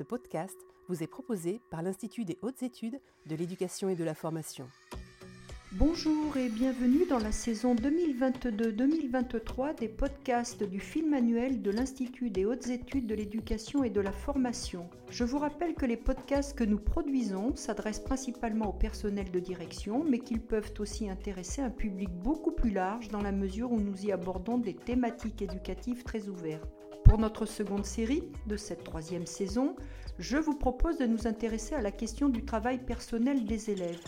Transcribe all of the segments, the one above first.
Ce podcast vous est proposé par l'Institut des hautes études de l'éducation et de la formation. Bonjour et bienvenue dans la saison 2022-2023 des podcasts du film annuel de l'Institut des hautes études de l'éducation et de la formation. Je vous rappelle que les podcasts que nous produisons s'adressent principalement au personnel de direction, mais qu'ils peuvent aussi intéresser un public beaucoup plus large dans la mesure où nous y abordons des thématiques éducatives très ouvertes. Pour notre seconde série de cette troisième saison, je vous propose de nous intéresser à la question du travail personnel des élèves.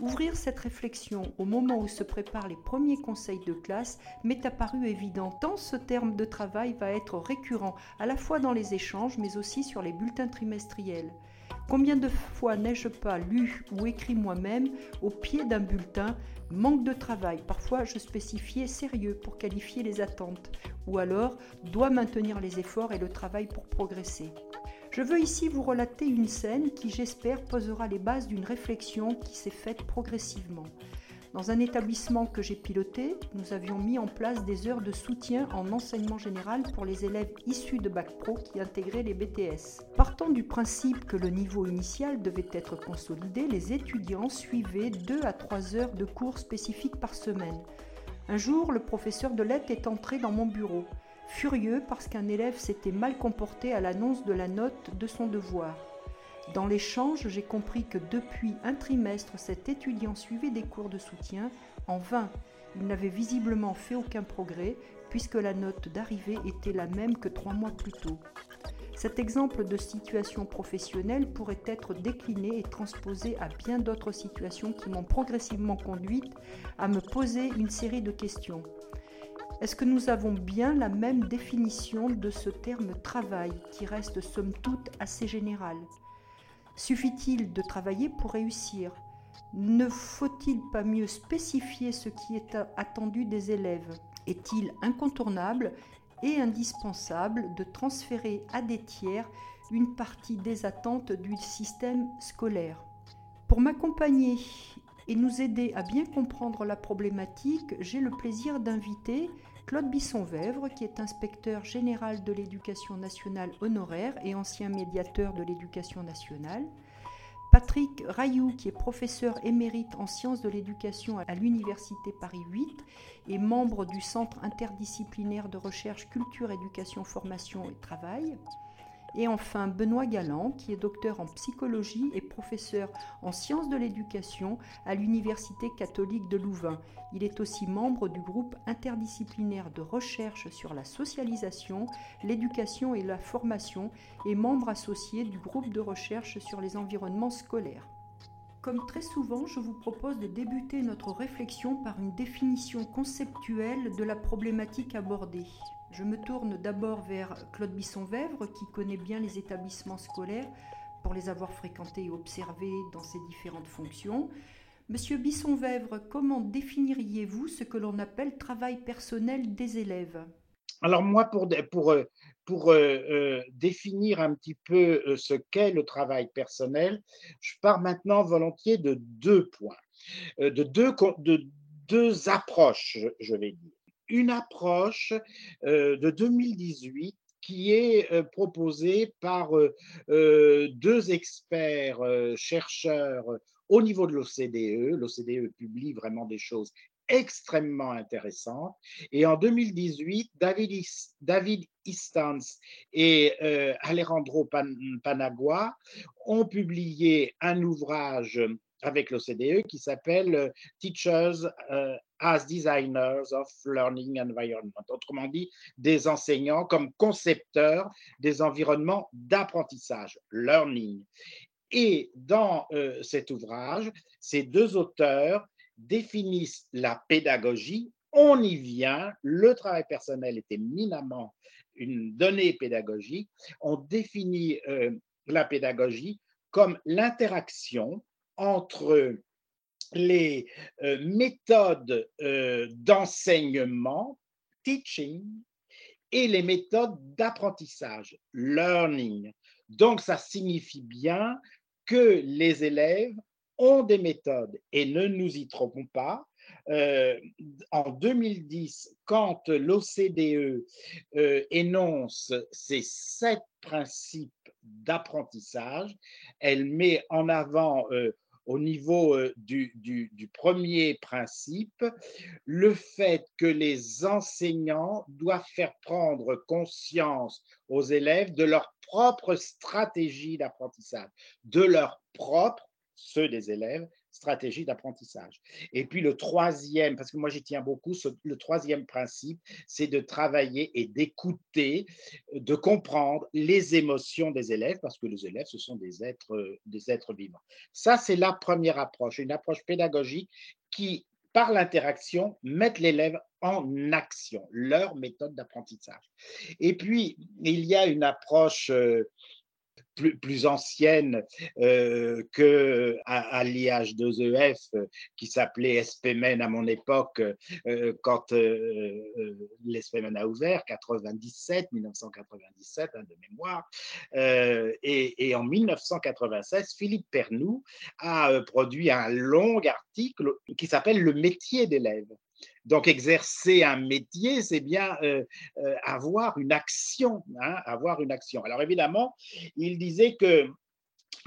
Ouvrir cette réflexion au moment où se préparent les premiers conseils de classe m'est apparu évident tant ce terme de travail va être récurrent à la fois dans les échanges mais aussi sur les bulletins trimestriels. Combien de fois n'ai-je pas lu ou écrit moi-même au pied d'un bulletin manque de travail Parfois je spécifiais sérieux pour qualifier les attentes ou alors doit maintenir les efforts et le travail pour progresser. Je veux ici vous relater une scène qui, j'espère, posera les bases d'une réflexion qui s'est faite progressivement. Dans un établissement que j'ai piloté, nous avions mis en place des heures de soutien en enseignement général pour les élèves issus de Bac Pro qui intégraient les BTS. Partant du principe que le niveau initial devait être consolidé, les étudiants suivaient 2 à 3 heures de cours spécifiques par semaine. Un jour, le professeur de lettres est entré dans mon bureau furieux parce qu'un élève s'était mal comporté à l'annonce de la note de son devoir. Dans l'échange, j'ai compris que depuis un trimestre, cet étudiant suivait des cours de soutien en vain. Il n'avait visiblement fait aucun progrès puisque la note d'arrivée était la même que trois mois plus tôt. Cet exemple de situation professionnelle pourrait être décliné et transposé à bien d'autres situations qui m'ont progressivement conduite à me poser une série de questions. Est-ce que nous avons bien la même définition de ce terme travail qui reste somme toute assez général? Suffit-il de travailler pour réussir? Ne faut-il pas mieux spécifier ce qui est attendu des élèves? Est-il incontournable et indispensable de transférer à des tiers une partie des attentes du système scolaire? Pour m'accompagner et nous aider à bien comprendre la problématique, j'ai le plaisir d'inviter Claude Bisson-Vèvre, qui est inspecteur général de l'éducation nationale honoraire et ancien médiateur de l'éducation nationale, Patrick Rayou, qui est professeur émérite en sciences de l'éducation à l'Université Paris 8 et membre du Centre interdisciplinaire de recherche culture, éducation, formation et travail, et enfin, Benoît Galland, qui est docteur en psychologie et professeur en sciences de l'éducation à l'Université catholique de Louvain. Il est aussi membre du groupe interdisciplinaire de recherche sur la socialisation, l'éducation et la formation et membre associé du groupe de recherche sur les environnements scolaires. Comme très souvent, je vous propose de débuter notre réflexion par une définition conceptuelle de la problématique abordée. Je me tourne d'abord vers Claude Bisson-Vèvre, qui connaît bien les établissements scolaires pour les avoir fréquentés et observés dans ses différentes fonctions. Monsieur Bisson-Vèvre, comment définiriez-vous ce que l'on appelle travail personnel des élèves? Alors moi, pour, pour euh, euh, définir un petit peu euh, ce qu'est le travail personnel, je pars maintenant volontiers de deux points, de deux, de deux approches, je vais dire une approche de 2018 qui est proposée par deux experts chercheurs au niveau de l'OCDE. L'OCDE publie vraiment des choses extrêmement intéressantes. Et en 2018, David, David Istans et Alejandro Panagua ont publié un ouvrage avec l'OCDE qui s'appelle Teachers as designers of learning environment. Autrement dit, des enseignants comme concepteurs des environnements d'apprentissage, learning. Et dans euh, cet ouvrage, ces deux auteurs définissent la pédagogie. On y vient, le travail personnel est éminemment une donnée pédagogique. On définit euh, la pédagogie comme l'interaction entre les euh, méthodes euh, d'enseignement, teaching, et les méthodes d'apprentissage, learning. Donc, ça signifie bien que les élèves ont des méthodes et ne nous y trompons pas. Euh, en 2010, quand l'OCDE énonce ces sept principes d'apprentissage. Elle met en avant au niveau du, du, premier principe le fait que les enseignants doivent faire prendre conscience aux élèves de leur propre stratégie d'apprentissage, de leur propre, ceux des élèves, stratégie d'apprentissage. Et puis le troisième, parce que moi j'y tiens beaucoup, le troisième principe, c'est de travailler et d'écouter, de comprendre les émotions des élèves, parce que les élèves, ce sont des êtres, des êtres vivants. Ça, c'est la première approche, une approche pédagogique qui, par l'interaction, met l'élève en action, leur méthode d'apprentissage. Et puis, il y a une approche euh, plus, plus ancienne euh, que à, l'IH2EF e qui s'appelait SPMEN à mon époque euh, quand euh, l'SPMEN a ouvert 97 1997 hein, de mémoire. Et, et, en 1996 Philippe Pernoud a produit un long article qui s'appelle le métier d'élève donc, exercer un métier, c'est bien euh, euh, avoir une action, hein, avoir une action. Alors, évidemment, il disait que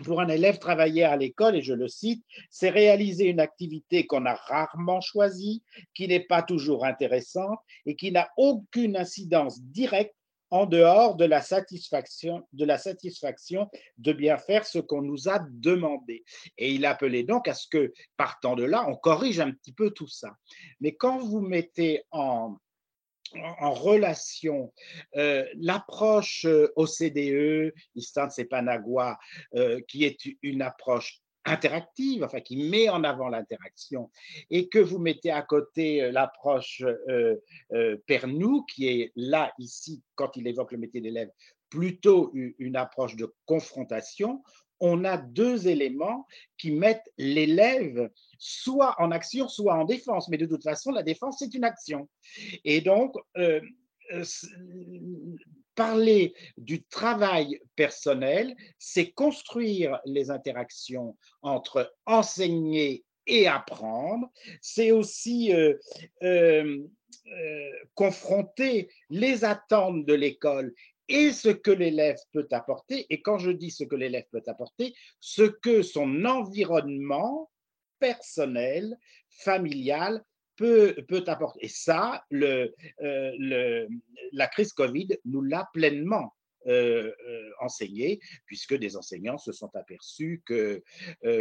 pour un élève travailler à l'école, et je le cite, c'est réaliser une activité qu'on a rarement choisie, qui n'est pas toujours intéressante et qui n'a aucune incidence directe en dehors de la satisfaction de, la satisfaction de bien faire ce qu'on nous a demandé. Et il appelait donc à ce que, partant de là, on corrige un petit peu tout ça. Mais quand vous mettez en, relation euh, l'approche euh, OCDE, Istan Sepanagua, euh, qui est une approche interactive, enfin qui met en avant l'interaction, et que vous mettez à côté euh, l'approche euh, euh, Pernou, qui est là, ici, quand il évoque le métier d'élève, plutôt une approche de confrontation, on a deux éléments qui mettent l'élève soit en action, soit en défense. Mais de toute façon, la défense, c'est une action. Et donc, parler du travail personnel, c'est construire les interactions entre enseigner et apprendre. C'est aussi euh, euh, euh, confronter les attentes de l'école et ce que l'élève peut apporter. Et quand je dis ce que l'élève peut apporter, ce que son environnement personnel, familial peut, peut apporter. Et ça, euh, la crise Covid nous l'a pleinement euh, euh, enseigné, puisque des enseignants se sont aperçus que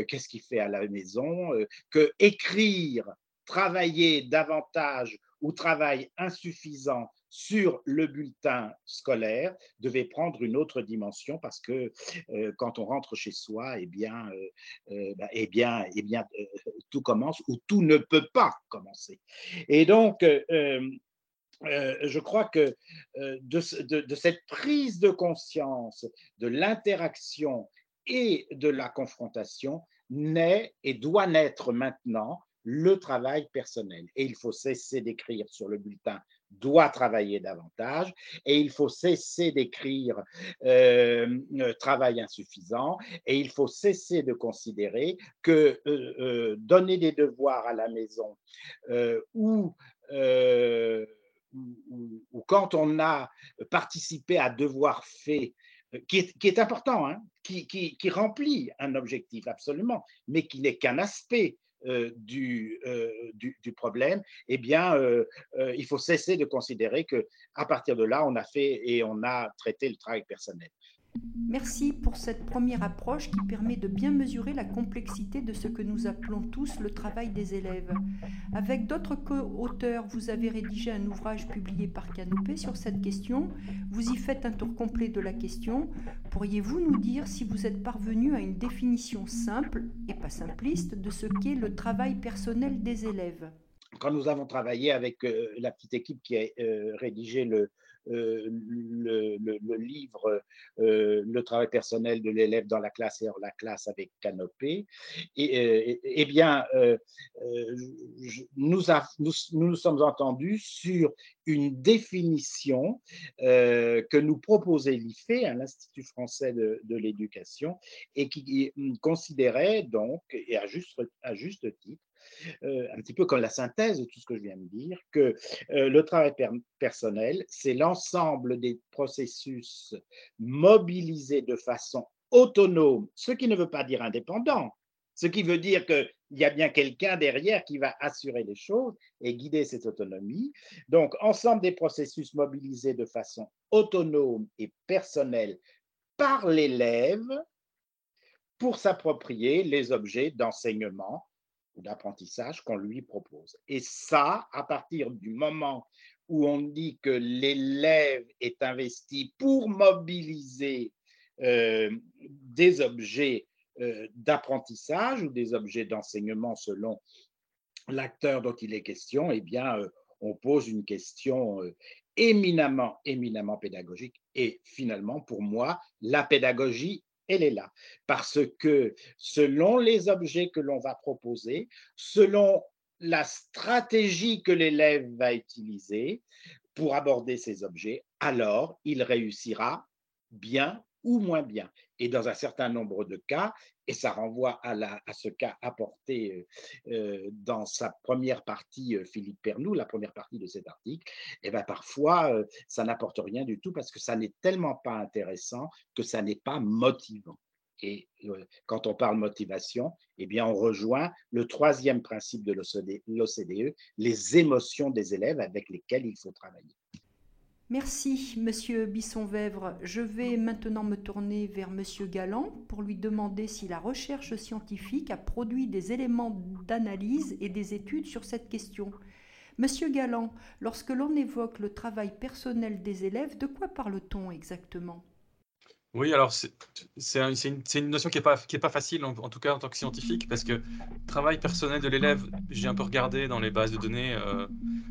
qu'est-ce qu'il fait à la maison, que écrire, travailler davantage ou travail insuffisant sur le bulletin scolaire devait prendre une autre dimension parce que euh, quand on rentre chez soi, eh bien, euh, euh, bah, eh bien, eh bien tout commence ou tout ne peut pas commencer. Et donc, je crois que de, de, cette prise de conscience de l'interaction et de la confrontation naît et doit naître maintenant le travail personnel. Et il faut cesser d'écrire sur le bulletin doit travailler davantage et il faut cesser d'écrire euh, euh, travail insuffisant et il faut cesser de considérer que euh, donner des devoirs à la maison ou, quand on a participé à devoirs faits qui est, important, hein, qui, remplit un objectif absolument, mais qui n'est qu'un aspect euh, du, euh, du, du, problème, eh bien, euh, il faut cesser de considérer que à partir de là, on a fait et on a traité le travail personnel. Merci pour cette première approche qui permet de bien mesurer la complexité de ce que nous appelons tous le travail des élèves. Avec d'autres co-auteurs, vous avez rédigé un ouvrage publié par Canopé sur cette question. Vous y faites un tour complet de la question. Pourriez-vous nous dire si vous êtes parvenu à une définition simple et pas simpliste de ce qu'est le travail personnel des élèves? Quand nous avons travaillé avec euh, la petite équipe qui a euh, rédigé le, euh, le, livre euh, Le travail personnel de l'élève dans la classe et hors la classe avec Canopé, et, euh, eh bien, nous, nous, sommes entendus sur une définition que nous proposait l'IFE, l'Institut français de, l'éducation, et qui considérait donc, et à juste titre, un petit peu comme la synthèse de tout ce que je viens de dire, que le travail personnel, c'est l'ensemble l'ensemble des processus mobilisés de façon autonome, ce qui ne veut pas dire indépendant, ce qui veut dire qu'il y a bien quelqu'un derrière qui va assurer les choses et guider cette autonomie. Donc, ensemble des processus mobilisés de façon autonome et personnelle par l'élève pour s'approprier les objets d'enseignement d'apprentissage qu'on lui propose. Et ça, à partir du moment où on dit que l'élève est investi pour mobiliser euh, des objets euh, d'apprentissage ou des objets d'enseignement selon l'acteur dont il est question, eh bien, euh, on pose une question éminemment, éminemment pédagogique. Et finalement, pour moi, la pédagogie, elle est là. Parce que selon les objets que l'on va proposer, selon la stratégie que l'élève va utiliser pour aborder ces objets, alors il réussira bien ou moins bien. Et dans un certain nombre de cas, et ça renvoie à, ce cas apporté euh, euh, dans sa première partie, euh, Philippe Pernou, la première partie de cet article, et eh bien parfois, ça n'apporte rien du tout parce que ça n'est tellement pas intéressant que ça n'est pas motivant. Et quand on parle motivation, eh bien, on rejoint le troisième principe de l'OCDE, les émotions des élèves avec lesquelles il faut travailler. Merci, Monsieur Bisson-Vèvre. Je vais maintenant me tourner vers Monsieur Galland pour lui demander si la recherche scientifique a produit des éléments d'analyse et des études sur cette question. Monsieur Galland, lorsque l'on évoque le travail personnel des élèves, de quoi parle-t-on exactement? Oui, alors c'est une, notion qui n'est pas, facile, en, tout cas en tant que scientifique, parce que travail personnel de l'élève, j'ai un peu regardé dans les bases de données euh,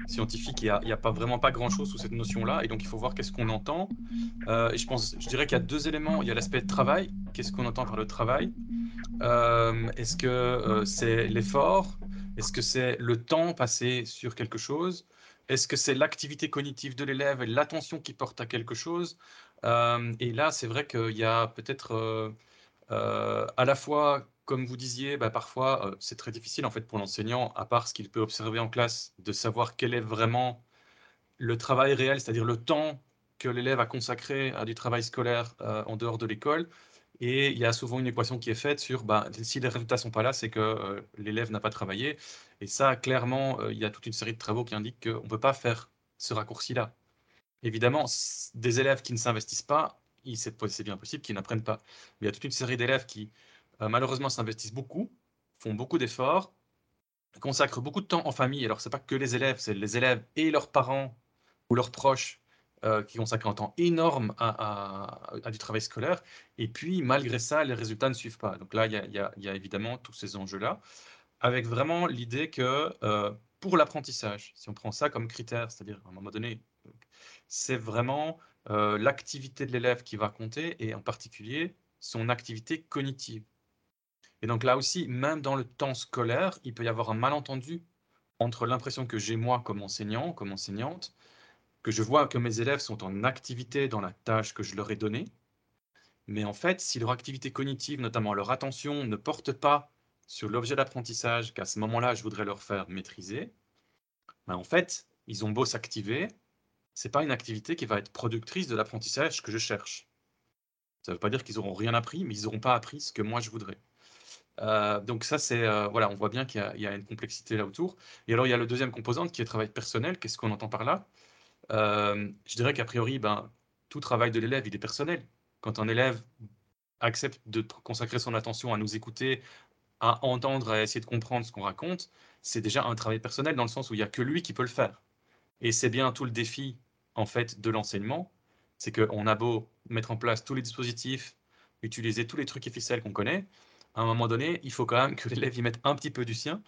scientifiques, il n'y a, pas vraiment pas grand-chose sous cette notion-là, et donc il faut voir qu'est-ce qu'on entend. Euh, et je, pense, je dirais qu'il y a deux éléments. Il y a l'aspect travail, qu'est-ce qu'on entend par le travail euh, Est-ce que c'est l'effort? Est-ce que c'est le temps passé sur quelque chose? Est-ce que c'est l'activité cognitive de l'élève et l'attention qui porte à quelque chose? Et là, c'est vrai qu'il y a peut-être euh, euh, à la fois, comme vous disiez, bah, parfois c'est très difficile en fait pour l'enseignant, à part ce qu'il peut observer en classe, de savoir quel est vraiment le travail réel, c'est-à-dire le temps que l'élève a consacré à du travail scolaire en dehors de l'école. Et il y a souvent une équation qui est faite sur bah, si les résultats ne sont pas là, c'est que euh, l'élève n'a pas travaillé. Et ça, clairement, euh, il y a toute une série de travaux qui indiquent qu'on ne peut pas faire ce raccourci-là. Évidemment, des élèves qui ne s'investissent pas, c'est bien possible qu'ils n'apprennent pas. Il y a toute une série d'élèves qui, euh, malheureusement, s'investissent beaucoup, font beaucoup d'efforts, consacrent beaucoup de temps en famille. Alors, ce n'est pas que les élèves, c'est les élèves et leurs parents ou leurs proches euh, qui consacrent un temps énorme à, du travail scolaire, et puis malgré ça, les résultats ne suivent pas. Donc là, il y a, évidemment tous ces enjeux-là, avec vraiment l'idée que euh, pour l'apprentissage, si on prend ça comme critère, c'est-à-dire à un moment donné, c'est vraiment euh, l'activité de l'élève qui va compter, et en particulier son activité cognitive. Et donc là aussi, même dans le temps scolaire, il peut y avoir un malentendu entre l'impression que j'ai moi comme enseignant, comme enseignante, que je vois que mes élèves sont en activité dans la tâche que je leur ai donnée. Mais en fait, si leur activité cognitive, notamment leur attention, ne porte pas sur l'objet d'apprentissage qu'à ce moment-là, je voudrais leur faire maîtriser, ben en fait, ils ont beau s'activer, ce n'est pas une activité qui va être productrice de l'apprentissage que je cherche. Ça ne veut pas dire qu'ils n'auront rien appris, mais ils n'auront pas appris ce que moi je voudrais. Euh, donc ça, c'est euh, voilà, on voit bien qu'il y, y, a une complexité là autour. Et alors il y a le deuxième composante qui est le travail personnel. Qu'est-ce qu'on entend par là? Euh, je dirais qu'a priori, ben, tout travail de l'élève, il est personnel. Quand un élève accepte de consacrer son attention à nous écouter, à entendre, à essayer de comprendre ce qu'on raconte, c'est déjà un travail personnel dans le sens où il n'y a que lui qui peut le faire. Et c'est bien tout le défi, en fait, de l'enseignement, c'est qu'on a beau mettre en place tous les dispositifs, utiliser tous les trucs et ficelles qu'on connaît, à un moment donné, il faut quand même que l'élève y mette un petit peu du sien,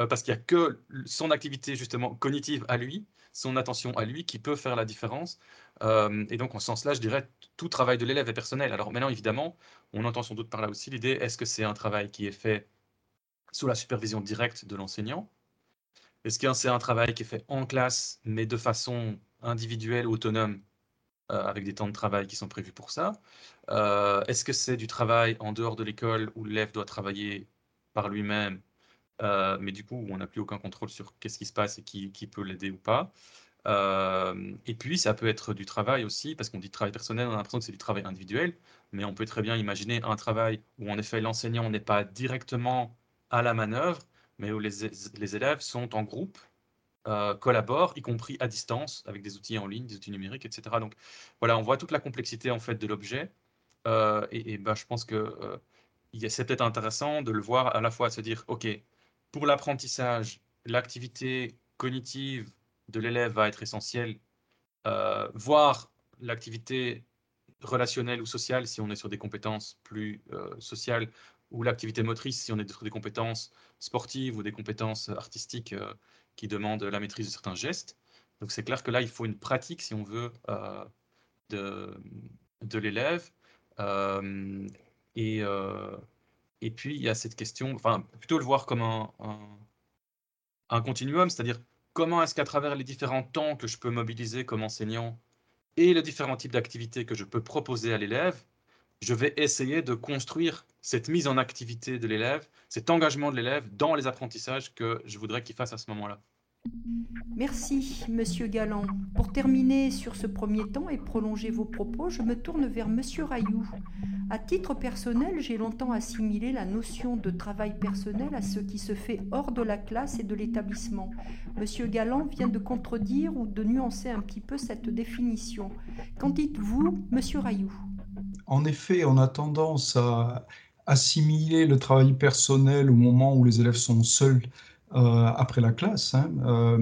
euh, parce qu'il n'y a que son activité justement cognitive à lui, son attention à lui qui peut faire la différence. Euh, et donc en ce sens-là, je dirais tout travail de l'élève est personnel. Alors maintenant, évidemment, on entend sans doute par là aussi l'idée, est-ce que c'est un travail qui est fait sous la supervision directe de l'enseignant? Est-ce que c'est un travail qui est fait en classe, mais de façon individuelle, autonome, euh, avec des temps de travail qui sont prévus pour ça Est-ce que c'est du travail en dehors de l'école où l'élève doit travailler par lui-même euh, mais du coup, on n'a plus aucun contrôle sur qu'est-ce qui se passe et qui, peut l'aider ou pas? et puis, ça peut être du travail aussi, parce qu'on dit travail personnel, on a l'impression que c'est du travail individuel, mais on peut très bien imaginer un travail où, en effet, l'enseignant n'est pas directement à la manœuvre, mais où les élèves sont en groupe, euh, collaborent, y compris à distance, avec des outils en ligne, des outils numériques, etc. Donc voilà, on voit toute la complexité en fait de l'objet, euh, et, ben, je pense que euh, c'est peut-être intéressant de le voir à la fois, se dire, OK, pour l'apprentissage, l'activité cognitive de l'élève va être essentielle, voire l'activité relationnelle ou sociale si on est sur des compétences plus sociales, ou l'activité motrice si on est sur des compétences sportives ou des compétences artistiques qui demandent la maîtrise de certains gestes. Donc c'est clair que là, il faut une pratique, si on veut, euh, de, l'élève. Euh, et, euh, et puis, il y a cette question, enfin, plutôt le voir comme un, un, continuum, c'est-à-dire comment est-ce qu'à travers les différents temps que je peux mobiliser comme enseignant et les différents types d'activités que je peux proposer à l'élève, je vais essayer de construire cette mise en activité de l'élève, cet engagement de l'élève dans les apprentissages que je voudrais qu'il fasse à ce moment-là. Merci, Monsieur Galland. Pour terminer sur ce premier temps et prolonger vos propos, je me tourne vers Monsieur Rayou. À titre personnel, j'ai longtemps assimilé la notion de travail personnel à ce qui se fait hors de la classe et de l'établissement. Monsieur Galland vient de contredire ou de nuancer un petit peu cette définition. Qu'en dites-vous, Monsieur Rayou En effet, on a tendance à assimiler le travail personnel au moment où les élèves sont seuls euh, après la classe. Hein, euh,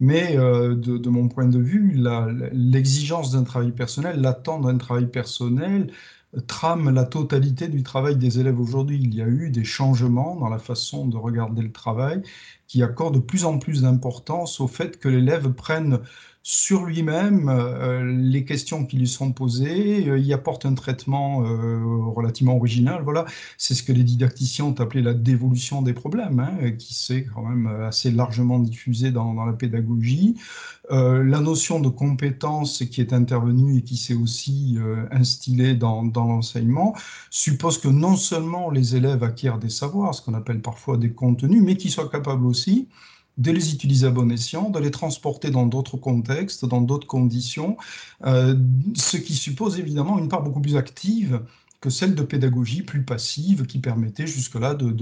mais euh, de, mon point de vue, l'exigence d'un travail personnel, l'attente d'un travail personnel, trame la totalité du travail des élèves aujourd'hui. Il y a eu des changements dans la façon de regarder le travail qui accordent de plus en plus d'importance au fait que l'élève prenne sur lui-même euh, les questions qui lui sont posées, euh, apporte un traitement euh, relativement original. Voilà, c'est ce que les didacticiens ont appelé la dévolution des problèmes, hein, qui s'est quand même assez largement diffusée dans, dans la pédagogie. la notion de compétence qui est intervenue et qui s'est aussi instillée dans, dans l'enseignement suppose que non seulement les élèves acquièrent des savoirs, ce qu'on appelle parfois des contenus, mais qu'ils soient capables aussi de les utiliser à bon escient, de les transporter dans d'autres contextes, dans d'autres conditions, euh, ce qui suppose évidemment une part beaucoup plus active que celle de pédagogie plus passive qui permettait jusque-là de,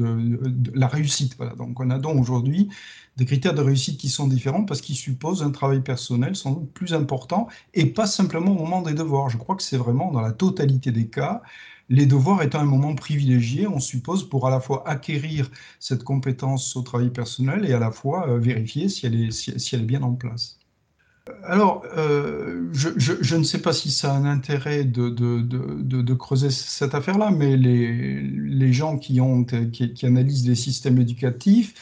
la réussite. Voilà. Donc on a donc aujourd'hui des critères de réussite qui sont différents parce qu'ils supposent un travail personnel sans doute plus important et pas simplement au moment des devoirs. Je crois que c'est vraiment dans la totalité des cas les devoirs étant un moment privilégié, on suppose, pour à la fois acquérir cette compétence au travail personnel et à la fois euh, vérifier si elle, est, bien en place. Alors, euh, je, ne sais pas si ça a un intérêt de, creuser cette affaire-là, mais les, gens qui, ont, qui, analysent les systèmes éducatifs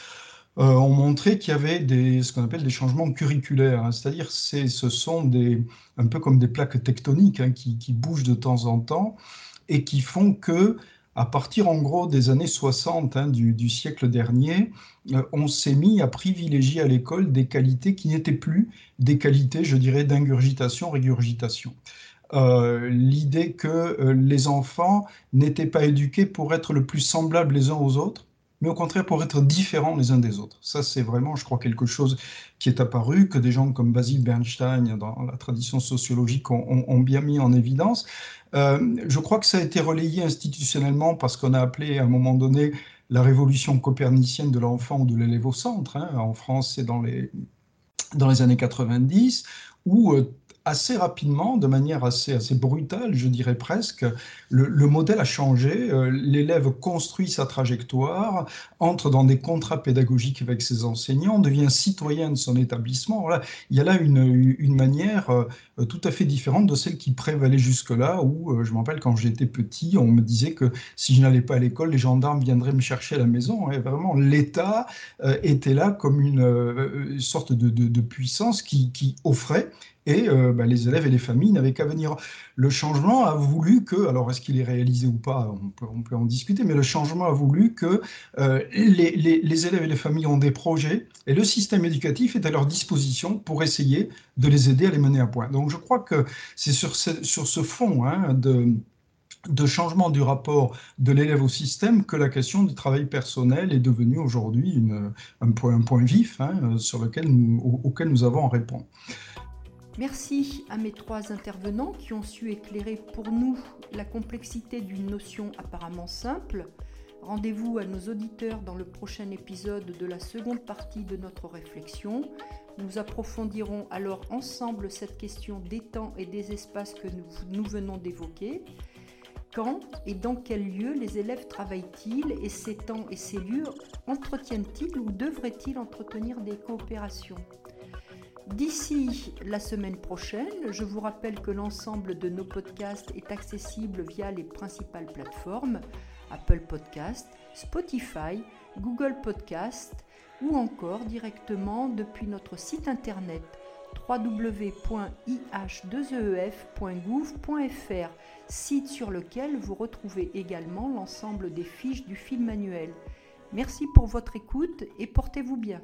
euh, ont montré qu'il y avait des, ce qu'on appelle des changements curriculaires, hein. c'est-à-dire c'est, ce sont des, un peu comme des plaques tectoniques hein, qui, bougent de temps en temps et qui font que, à partir en gros des années 60 hein, du, siècle dernier, euh, on s'est mis à privilégier à l'école des qualités qui n'étaient plus des qualités, je dirais, d'ingurgitation-régurgitation. Euh, l'idée que euh, les enfants n'étaient pas éduqués pour être le plus semblables les uns aux autres, mais au contraire pour être différents les uns des autres. Ça, c'est vraiment, je crois, quelque chose qui est apparu, que des gens comme Basil Bernstein, dans la tradition sociologique, ont, bien mis en évidence. Euh, je crois que ça a été relayé institutionnellement parce qu'on a appelé à un moment donné la révolution copernicienne de l'enfant ou de l'élève au centre. Hein. En France, c'est dans les, dans les années 90, où euh, assez rapidement, de manière assez, assez brutale, je dirais presque, le, modèle a changé. Euh, l'élève construit sa trajectoire, entre dans des contrats pédagogiques avec ses enseignants, devient citoyen de son établissement. Voilà, il y a là une, une manière euh, tout à fait différente de celle qui prévalait jusque-là, où euh, je me rappelle quand j'étais petit, on me disait que si je n'allais pas à l'école, les gendarmes viendraient me chercher à la maison. Et vraiment, l'État était là comme une, sorte de, de, puissance qui, qui offrait et euh, bah, les élèves et les familles n'avaient qu'à venir. Le changement a voulu que, alors est-ce qu'il est réalisé ou pas, on peut, en discuter, mais le changement a voulu que euh, les, élèves et les familles ont des projets et le système éducatif est à leur disposition pour essayer de les aider à les mener à point. Donc je crois que c'est sur ce, fond hein, de changement du rapport de l'élève au système que la question du travail personnel est devenue aujourd'hui un point, un point vif hein, sur lequel auquel nous avons à répondre. Merci à mes trois intervenants qui ont su éclairer pour nous la complexité d'une notion apparemment simple. Rendez-vous à nos auditeurs dans le prochain épisode de la seconde partie de notre réflexion. Nous approfondirons alors ensemble cette question des temps et des espaces que nous, venons d'évoquer. Quand et dans quel lieu les élèves travaillent-ils et ces temps et ces lieux entretiennent-ils ou devraient-ils entretenir des coopérations? D'ici la semaine prochaine, je vous rappelle que l'ensemble de nos podcasts est accessible via les principales plateformes Apple Podcast, Spotify, Google Podcast ou encore directement depuis notre site internet www.ih2ef.gouv.fr, site sur lequel vous retrouvez également l'ensemble des fiches du film manuel. Merci pour votre écoute et portez-vous bien.